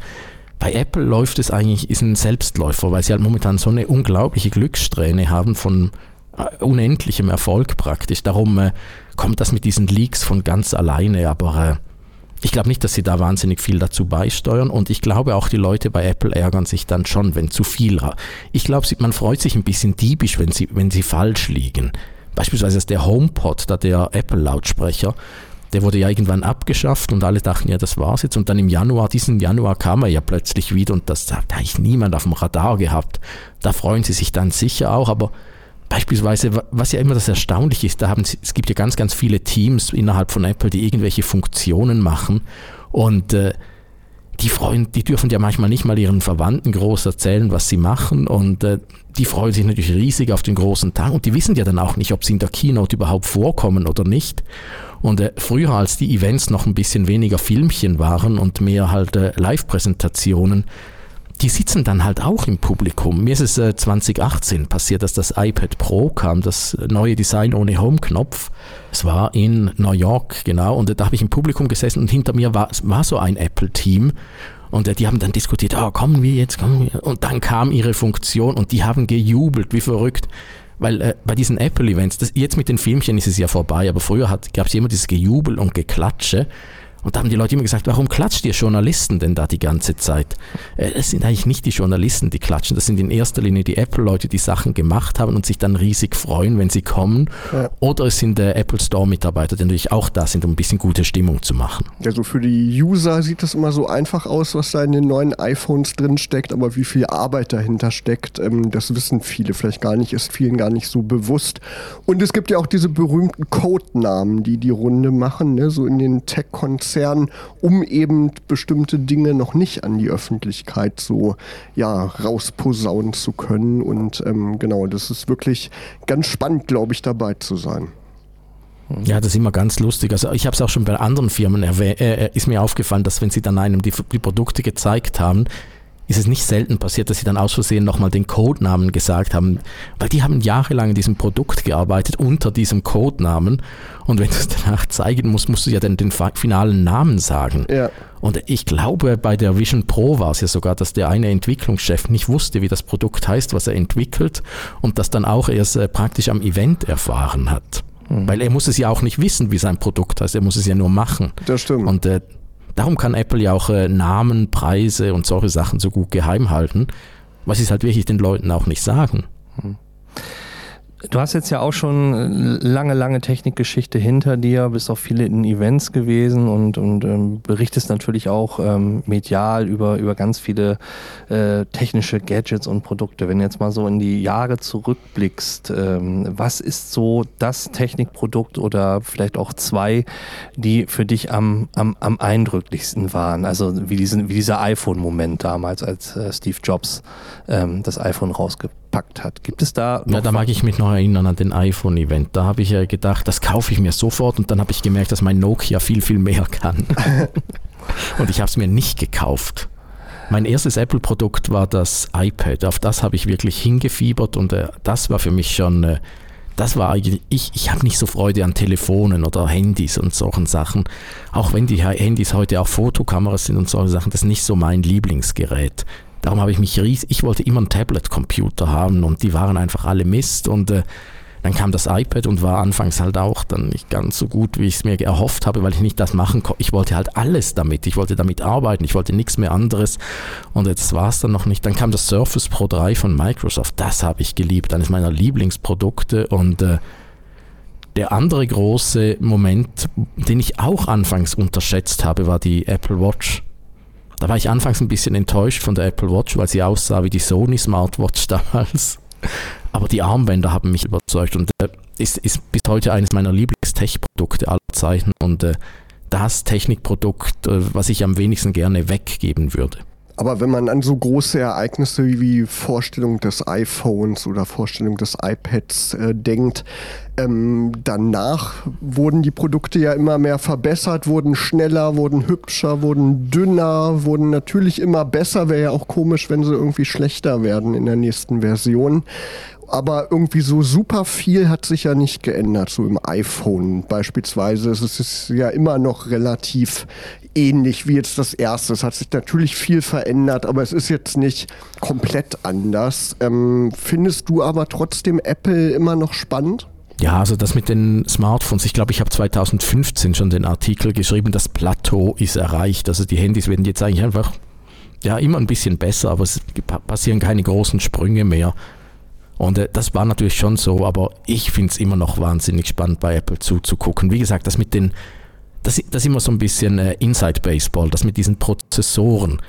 bei Apple läuft es eigentlich, ist ein Selbstläufer, weil sie halt momentan so eine unglaubliche Glückssträhne haben von äh, unendlichem Erfolg praktisch. Darum äh, kommt das mit diesen Leaks von ganz alleine, aber äh, ich glaube nicht, dass sie da wahnsinnig viel dazu beisteuern und ich glaube auch die Leute bei Apple ärgern sich dann schon, wenn zu viel. Ich glaube, man freut sich ein bisschen diebisch, wenn sie, wenn sie falsch liegen. Beispielsweise ist der HomePod, da der Apple-Lautsprecher, der wurde ja irgendwann abgeschafft und alle dachten, ja, das war's jetzt. Und dann im Januar, diesen Januar kam er ja plötzlich wieder und das hat eigentlich niemand auf dem Radar gehabt. Da freuen sie sich dann sicher auch, aber beispielsweise, was ja immer das Erstaunliche ist, da haben sie, es gibt ja ganz, ganz viele Teams innerhalb von Apple, die irgendwelche Funktionen machen und äh, die freuen, die dürfen ja manchmal nicht mal ihren Verwandten groß erzählen, was sie machen und äh, die freuen sich natürlich riesig auf den großen Tag und die wissen ja dann auch nicht, ob sie in der Keynote überhaupt vorkommen oder nicht. Und äh, früher, als die Events noch ein bisschen weniger Filmchen waren und mehr halt äh, Live-Präsentationen, die sitzen dann halt auch im Publikum. Mir ist es äh, 2018 passiert, dass das iPad Pro kam, das neue Design ohne Home-Knopf. Es war in New York, genau, und da habe ich im Publikum gesessen und hinter mir war, war so ein Apple-Team. Und äh, die haben dann diskutiert, oh, kommen wir jetzt, kommen wir. Und dann kam ihre Funktion und die haben gejubelt, wie verrückt. Weil äh, bei diesen Apple-Events, jetzt mit den Filmchen ist es ja vorbei, aber früher gab es immer dieses Gejubel und Geklatsche. Und da haben die Leute immer gesagt, warum klatscht ihr Journalisten denn da die ganze Zeit? Äh, es sind eigentlich nicht die Journalisten, die klatschen, das sind in erster Linie die Apple-Leute, die Sachen gemacht haben und sich dann riesig freuen, wenn sie kommen. Ja. Oder es sind der Apple Store-Mitarbeiter, die natürlich auch da sind, um ein bisschen gute Stimmung zu machen. Also für die User sieht es immer so einfach aus, was da in den neuen iPhones drin steckt, aber wie viel Arbeit dahinter steckt, ähm, das wissen viele vielleicht gar nicht, ist vielen gar nicht so bewusst. Und es gibt ja auch diese berühmten Codenamen, die die Runde machen, ne? so in den Tech-Konzernen Konzern, um eben bestimmte Dinge noch nicht an die Öffentlichkeit so ja, rausposaunen zu können. Und ähm, genau, das ist wirklich ganz spannend, glaube ich, dabei zu sein. Ja, das ist immer ganz lustig. Also ich habe es auch schon bei anderen Firmen erwähnt, äh, ist mir aufgefallen, dass wenn sie dann einem die, die Produkte gezeigt haben, ist es nicht selten passiert, dass sie dann aus Versehen nochmal den Codenamen gesagt haben, weil die haben jahrelang in diesem Produkt gearbeitet unter diesem Codenamen und wenn du es danach zeigen musst, musst du ja dann den finalen Namen sagen. Ja. Und ich glaube, bei der Vision Pro war es ja sogar, dass der eine Entwicklungschef nicht wusste, wie das Produkt heißt, was er entwickelt und das dann auch erst äh, praktisch am Event erfahren hat. Mhm. Weil er muss es ja auch nicht wissen, wie sein Produkt heißt, er muss es ja nur machen. Das stimmt. Und äh, Darum kann Apple ja auch äh, Namen, Preise und solche Sachen so gut geheim halten, was sie halt wirklich den Leuten auch nicht sagen. Hm. Du hast jetzt ja auch schon äh, lange, lange Technikgeschichte hinter dir, bist auch viele in Events gewesen und, und ähm, berichtest natürlich auch ähm, medial über, über ganz viele äh, technische Gadgets und Produkte. Wenn du jetzt mal so in die Jahre zurückblickst, ähm, was ist so das Technikprodukt oder vielleicht auch zwei, die für dich am, am, am eindrücklichsten waren? Also wie, diesen, wie dieser iPhone-Moment damals, als äh, Steve Jobs ähm, das iPhone rausgebracht ausgepackt hat. Gibt es da Ja, da mag ich mich noch erinnern an den iPhone-Event. Da habe ich ja gedacht, das kaufe ich mir sofort und dann habe ich gemerkt, dass mein Nokia viel, viel mehr kann. und ich habe es mir nicht gekauft. Mein erstes Apple-Produkt war das iPad. Auf das habe ich wirklich hingefiebert und äh, das war für mich schon, äh, das war eigentlich, ich, ich habe nicht so Freude an Telefonen oder Handys und solchen Sachen. Auch wenn die Handys heute auch Fotokameras sind und solche Sachen, das ist nicht so mein Lieblingsgerät. Darum habe ich mich riesig, ich wollte immer einen Tablet-Computer haben und die waren einfach alle Mist und äh, dann kam das iPad und war anfangs halt auch dann nicht ganz so gut, wie ich es mir erhofft habe, weil ich nicht das machen konnte. Ich wollte halt alles damit. Ich wollte damit arbeiten. Ich wollte nichts mehr anderes. Und jetzt war es dann noch nicht. Dann kam das Surface Pro 3 von Microsoft. Das habe ich geliebt. Eines meiner Lieblingsprodukte. Und äh, der andere große Moment, den ich auch anfangs unterschätzt habe, war die Apple Watch. Da war ich anfangs ein bisschen enttäuscht von der Apple Watch, weil sie aussah wie die Sony Smartwatch damals. Aber die Armbänder haben mich überzeugt und äh, ist, ist bis heute eines meiner Lieblings-Tech-Produkte aller Zeiten und äh, das Technikprodukt, äh, was ich am wenigsten gerne weggeben würde. Aber wenn man an so große Ereignisse wie Vorstellung des iPhones oder Vorstellung des iPads äh, denkt, ähm, danach wurden die Produkte ja immer mehr verbessert, wurden schneller, wurden hübscher, wurden dünner, wurden natürlich immer besser. Wäre ja auch komisch, wenn sie irgendwie schlechter werden in der nächsten Version aber irgendwie so super viel hat sich ja nicht geändert, so im iPhone beispielsweise. Es ist ja immer noch relativ ähnlich wie jetzt das erste. Es hat sich natürlich viel verändert, aber es ist jetzt nicht komplett anders. Ähm, findest du aber trotzdem Apple immer noch spannend? Ja, also das mit den Smartphones, ich glaube, ich habe 2015 schon den Artikel geschrieben, das Plateau ist erreicht. Also die Handys werden jetzt eigentlich einfach ja immer ein bisschen besser, aber es passieren keine großen Sprünge mehr. Und äh, das war natürlich schon so, aber ich finde es immer noch wahnsinnig spannend, bei Apple zuzugucken. Wie gesagt, das mit den, das, das ist immer so ein bisschen äh, Inside Baseball, das mit diesen Prozessoren.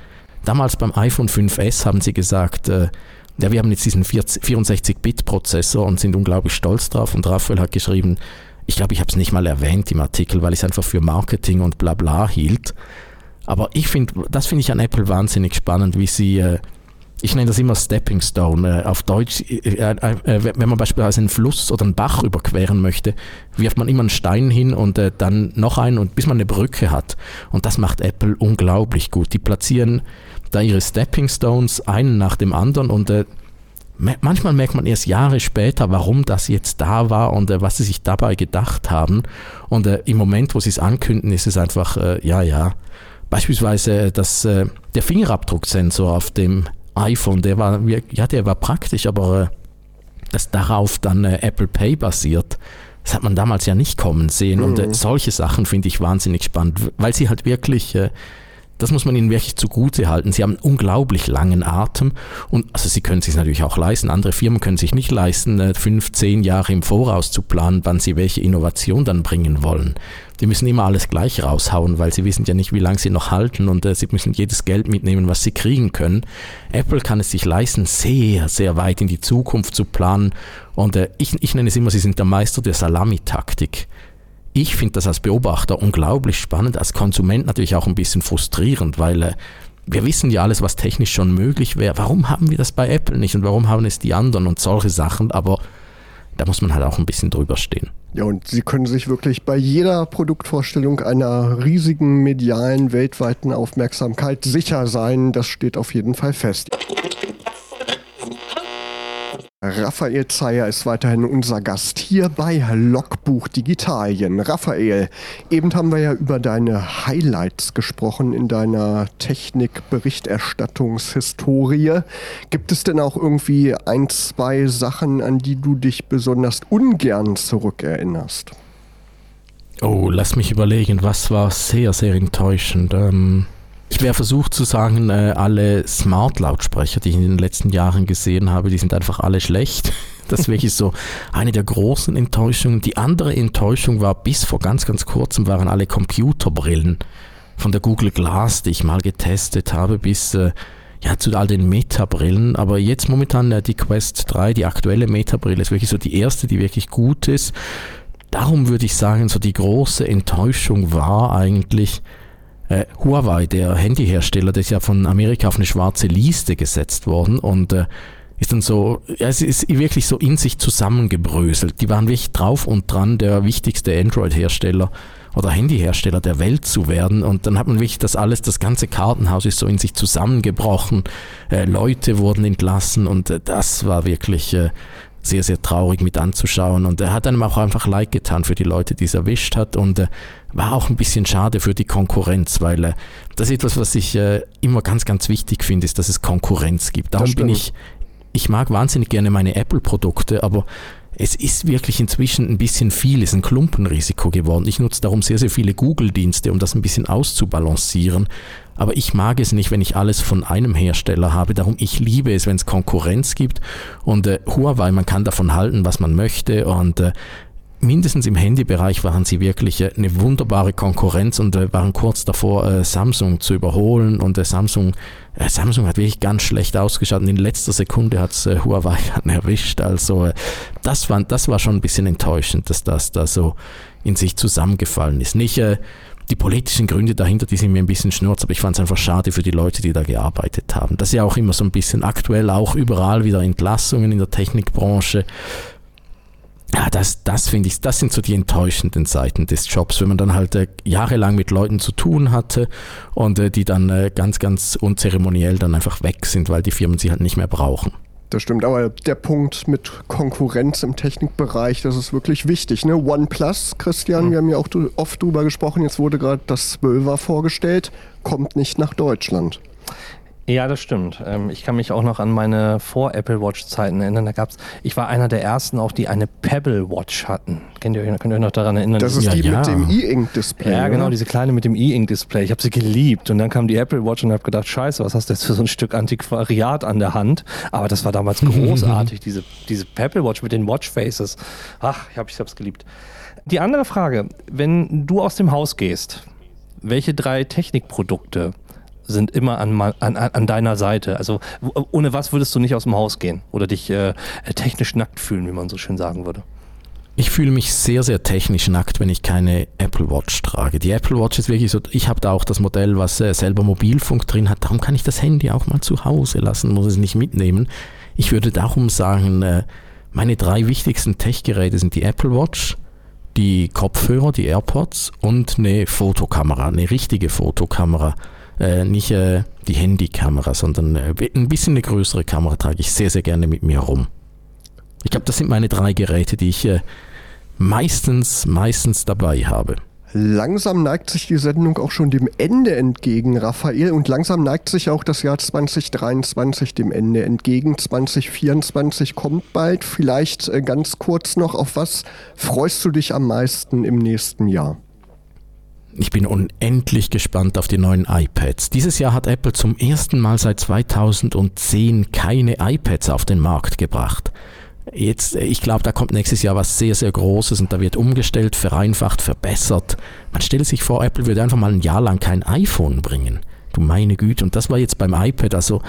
Damals beim iPhone 5S haben sie gesagt, äh, ja, wir haben jetzt diesen 64-Bit-Prozessor und sind unglaublich stolz drauf. Und Raphael hat geschrieben, ich glaube, ich habe es nicht mal erwähnt im Artikel, weil ich es einfach für Marketing und bla bla hielt. Aber ich finde, das finde ich an Apple wahnsinnig spannend, wie sie äh, ich nenne das immer Stepping Stone. Äh, auf Deutsch, äh, äh, wenn man beispielsweise einen Fluss oder einen Bach überqueren möchte, wirft man immer einen Stein hin und dann noch einen und bis man eine Brücke hat. Und das macht Apple unglaublich gut. Die platzieren da ihre Stepping Stones einen nach dem anderen und manchmal merkt man erst Jahre später, warum das jetzt da war und was sie sich dabei gedacht haben. Und im Moment, wo sie es ankündigen, ist es einfach, ja, ja. Beispielsweise das, der Fingerabdrucksensor auf dem iPhone, der war, ja, der war praktisch, aber äh, dass darauf dann äh, Apple Pay basiert, das hat man damals ja nicht kommen sehen. Mhm. Und äh, mhm. solche Sachen finde ich wahnsinnig spannend, weil sie halt wirklich äh, das muss man ihnen wirklich zugute halten. Sie haben einen unglaublich langen Atem und also sie können es sich natürlich auch leisten. Andere Firmen können sich nicht leisten, äh, fünf, zehn Jahre im Voraus zu planen, wann sie welche Innovation dann bringen wollen. Die müssen immer alles gleich raushauen, weil sie wissen ja nicht, wie lange sie noch halten und äh, sie müssen jedes Geld mitnehmen, was sie kriegen können. Apple kann es sich leisten, sehr, sehr weit in die Zukunft zu planen und äh, ich, ich nenne es immer, sie sind der Meister der Salamitaktik ich finde das als Beobachter unglaublich spannend, als Konsument natürlich auch ein bisschen frustrierend, weil äh, wir wissen ja alles, was technisch schon möglich wäre. Warum haben wir das bei Apple nicht und warum haben es die anderen und solche Sachen? Aber da muss man halt auch ein bisschen drüber stehen. Ja, und Sie können sich wirklich bei jeder Produktvorstellung einer riesigen medialen weltweiten Aufmerksamkeit sicher sein. Das steht auf jeden Fall fest. Raphael Zeyer ist weiterhin unser Gast hier bei Logbuch Digitalien. Raphael, eben haben wir ja über deine Highlights gesprochen in deiner Technikberichterstattungshistorie. Gibt es denn auch irgendwie ein, zwei Sachen, an die du dich besonders ungern zurückerinnerst? Oh, lass mich überlegen, was war sehr, sehr enttäuschend. Ähm ich wäre versucht zu sagen, äh, alle Smart-Lautsprecher, die ich in den letzten Jahren gesehen habe, die sind einfach alle schlecht. Das wirklich so eine der großen Enttäuschungen. Die andere Enttäuschung war, bis vor ganz, ganz kurzem waren alle Computerbrillen von der Google Glass, die ich mal getestet habe, bis äh, ja, zu all den Meta-Brillen. Aber jetzt momentan äh, die Quest 3, die aktuelle Meta-Brille, ist wirklich so die erste, die wirklich gut ist. Darum würde ich sagen, so die große Enttäuschung war eigentlich, äh, Huawei, der Handyhersteller, der ist ja von Amerika auf eine schwarze Liste gesetzt worden und äh, ist dann so, ja, es ist wirklich so in sich zusammengebröselt. Die waren wirklich drauf und dran, der wichtigste Android-Hersteller oder Handyhersteller der Welt zu werden. Und dann hat man wirklich das alles, das ganze Kartenhaus ist so in sich zusammengebrochen. Äh, Leute wurden entlassen und äh, das war wirklich äh, sehr, sehr traurig mit anzuschauen. Und er hat einem auch einfach leid getan für die Leute, die es erwischt hat. Und äh, war auch ein bisschen schade für die Konkurrenz, weil äh, das ist etwas, was ich äh, immer ganz, ganz wichtig finde, ist, dass es Konkurrenz gibt. Darum bin ich ich mag wahnsinnig gerne meine Apple-Produkte, aber es ist wirklich inzwischen ein bisschen viel, ist ein Klumpenrisiko geworden. Ich nutze darum sehr, sehr viele Google-Dienste, um das ein bisschen auszubalancieren. Aber ich mag es nicht, wenn ich alles von einem Hersteller habe. Darum, ich liebe es, wenn es Konkurrenz gibt. Und äh, Huawei, man kann davon halten, was man möchte. Und äh, mindestens im Handybereich waren sie wirklich äh, eine wunderbare Konkurrenz und äh, waren kurz davor, äh, Samsung zu überholen. Und Samsung, Samsung hat wirklich ganz schlecht ausgeschaut. Und in letzter Sekunde hat es Huawei erwischt. Also das war, das war schon ein bisschen enttäuschend, dass das da so in sich zusammengefallen ist. Nicht die politischen Gründe dahinter, die sind mir ein bisschen schnurz, aber ich fand es einfach schade für die Leute, die da gearbeitet haben. Das ist ja auch immer so ein bisschen aktuell, auch überall wieder Entlassungen in der Technikbranche ja, das, das finde ich, das sind so die enttäuschenden Seiten des Jobs, wenn man dann halt äh, jahrelang mit Leuten zu tun hatte und äh, die dann äh, ganz, ganz unzeremoniell dann einfach weg sind, weil die Firmen sie halt nicht mehr brauchen. Das stimmt, aber der Punkt mit Konkurrenz im Technikbereich, das ist wirklich wichtig. Ne? OnePlus, Christian, mhm. wir haben ja auch oft drüber gesprochen, jetzt wurde gerade das 12er vorgestellt, kommt nicht nach Deutschland. Ja, das stimmt. Ähm, ich kann mich auch noch an meine Vor-Apple Watch-Zeiten erinnern. Da gab's, ich war einer der ersten auch, die eine Pebble Watch hatten. Kennt ihr euch, könnt ihr euch noch daran erinnern? Das ist ja, die ja. mit dem E-Ink-Display. Ja, genau, diese kleine mit dem E-Ink-Display. Ich habe sie geliebt. Und dann kam die Apple Watch und habe gedacht, scheiße, was hast du jetzt für so ein Stück Antiquariat an der Hand? Aber das war damals großartig, diese, diese Pebble Watch mit den Watch-Faces. Ach, ich habe es geliebt. Die andere Frage, wenn du aus dem Haus gehst, welche drei Technikprodukte sind immer an, an, an deiner Seite. Also ohne was würdest du nicht aus dem Haus gehen oder dich äh, technisch nackt fühlen, wie man so schön sagen würde. Ich fühle mich sehr, sehr technisch nackt, wenn ich keine Apple Watch trage. Die Apple Watch ist wirklich so, ich habe da auch das Modell, was äh, selber Mobilfunk drin hat. Darum kann ich das Handy auch mal zu Hause lassen, muss es nicht mitnehmen. Ich würde darum sagen, äh, meine drei wichtigsten Tech-Geräte sind die Apple Watch, die Kopfhörer, die AirPods und eine Fotokamera, eine richtige Fotokamera äh, nicht äh, die Handykamera, sondern äh, ein bisschen eine größere Kamera trage ich sehr, sehr gerne mit mir rum. Ich glaube, das sind meine drei Geräte, die ich äh, meistens, meistens dabei habe. Langsam neigt sich die Sendung auch schon dem Ende entgegen, Raphael, und langsam neigt sich auch das Jahr 2023 dem Ende entgegen. 2024 kommt bald. Vielleicht äh, ganz kurz noch, auf was freust du dich am meisten im nächsten Jahr? Ich bin unendlich gespannt auf die neuen iPads. Dieses Jahr hat Apple zum ersten Mal seit 2010 keine iPads auf den Markt gebracht. Jetzt, ich glaube, da kommt nächstes Jahr was sehr, sehr Großes und da wird umgestellt, vereinfacht, verbessert. Man stellt sich vor, Apple würde einfach mal ein Jahr lang kein iPhone bringen. Du meine Güte, und das war jetzt beim iPad, also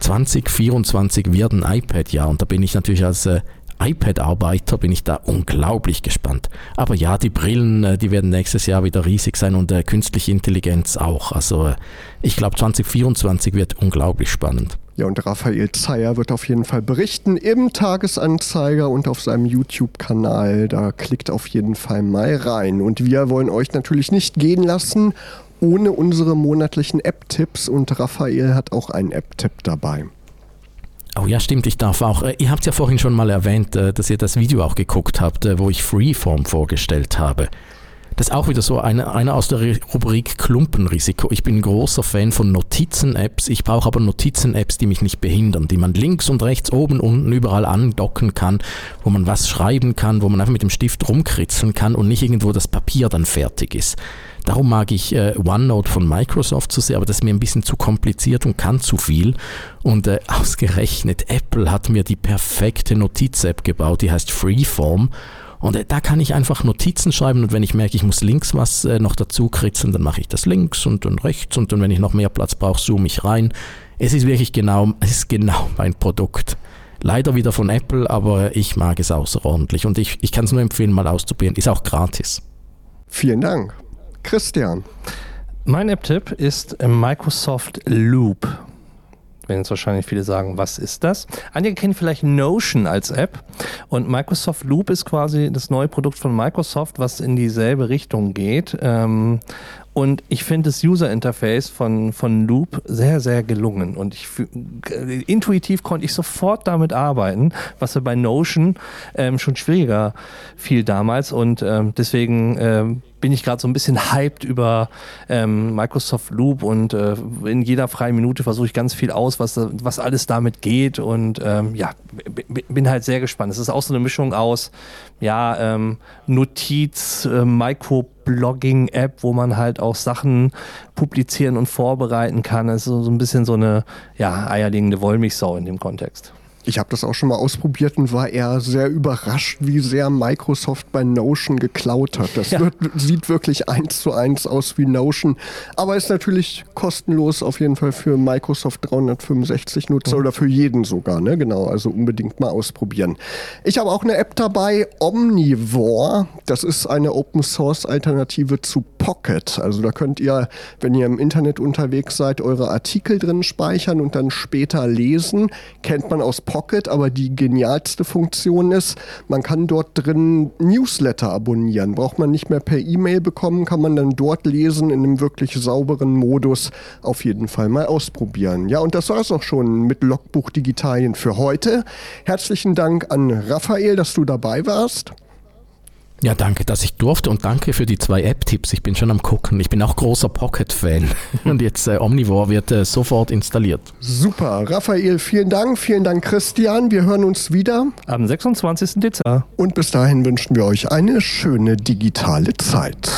2024 wird ein iPad-Jahr und da bin ich natürlich als äh, iPad-Arbeiter bin ich da unglaublich gespannt. Aber ja, die Brillen, äh, die werden nächstes Jahr wieder riesig sein und äh, künstliche Intelligenz auch. Also äh, ich glaube 2024 wird unglaublich spannend. Ja, und Raphael Zeyer wird auf jeden Fall berichten im Tagesanzeiger und auf seinem YouTube-Kanal. Da klickt auf jeden Fall mal rein. Und wir wollen euch natürlich nicht gehen lassen ohne unsere monatlichen App-Tipps. Und Raphael hat auch einen App-Tipp dabei. Oh ja, stimmt, ich darf auch. Äh, ihr habt ja vorhin schon mal erwähnt, äh, dass ihr das Video auch geguckt habt, äh, wo ich Freeform vorgestellt habe. Das ist auch wieder so eine, eine aus der Rubrik Klumpenrisiko. Ich bin großer Fan von Notizen-Apps. Ich brauche aber Notizen-Apps, die mich nicht behindern, die man links und rechts, oben, unten, überall andocken kann, wo man was schreiben kann, wo man einfach mit dem Stift rumkritzeln kann und nicht irgendwo das Papier dann fertig ist. Darum mag ich äh, OneNote von Microsoft so sehr, aber das ist mir ein bisschen zu kompliziert und kann zu viel. Und äh, ausgerechnet Apple hat mir die perfekte Notiz-App gebaut, die heißt Freeform. Und äh, da kann ich einfach Notizen schreiben und wenn ich merke, ich muss links was äh, noch dazu kritzeln, dann mache ich das links und dann rechts und dann, wenn ich noch mehr Platz brauche, zoome ich rein. Es ist wirklich genau, es ist genau mein Produkt. Leider wieder von Apple, aber ich mag es außerordentlich und ich, ich kann es nur empfehlen, mal auszuprobieren. Ist auch gratis. Vielen Dank. Christian. Mein App-Tipp ist Microsoft Loop. werden jetzt wahrscheinlich viele sagen, was ist das? Einige kennen vielleicht Notion als App und Microsoft Loop ist quasi das neue Produkt von Microsoft, was in dieselbe Richtung geht. Ähm, und ich finde das User Interface von, von Loop sehr, sehr gelungen. Und ich intuitiv konnte ich sofort damit arbeiten, was bei Notion ähm, schon schwieriger fiel damals. Und ähm, deswegen ähm, bin ich gerade so ein bisschen hyped über ähm, Microsoft Loop und äh, in jeder freien Minute versuche ich ganz viel aus, was, was alles damit geht und ähm, ja, bin halt sehr gespannt. Es ist auch so eine Mischung aus ja, ähm, Notiz, äh, Microblogging-App, wo man halt auch Sachen publizieren und vorbereiten kann. Es ist so ein bisschen so eine ja, eierlegende Wollmilchsau in dem Kontext. Ich habe das auch schon mal ausprobiert und war eher sehr überrascht, wie sehr Microsoft bei Notion geklaut hat. Das ja. wird, sieht wirklich eins zu eins aus wie Notion, aber ist natürlich kostenlos auf jeden Fall für Microsoft 365 Nutzer mhm. oder für jeden sogar. Ne? Genau, also unbedingt mal ausprobieren. Ich habe auch eine App dabei, Omnivore. Das ist eine Open Source Alternative zu Pocket. Also da könnt ihr, wenn ihr im Internet unterwegs seid, eure Artikel drin speichern und dann später lesen. Kennt man aus Pocket, aber die genialste Funktion ist, man kann dort drin Newsletter abonnieren. Braucht man nicht mehr per E-Mail bekommen, kann man dann dort lesen in einem wirklich sauberen Modus. Auf jeden Fall mal ausprobieren. Ja, und das war es auch schon mit Logbuch Digitalien für heute. Herzlichen Dank an Raphael, dass du dabei warst. Ja, danke, dass ich durfte und danke für die zwei App-Tipps. Ich bin schon am gucken. Ich bin auch großer Pocket-Fan. Und jetzt äh, Omnivore wird äh, sofort installiert. Super. Raphael, vielen Dank. Vielen Dank, Christian. Wir hören uns wieder am 26. Dezember. Und bis dahin wünschen wir euch eine schöne digitale Zeit.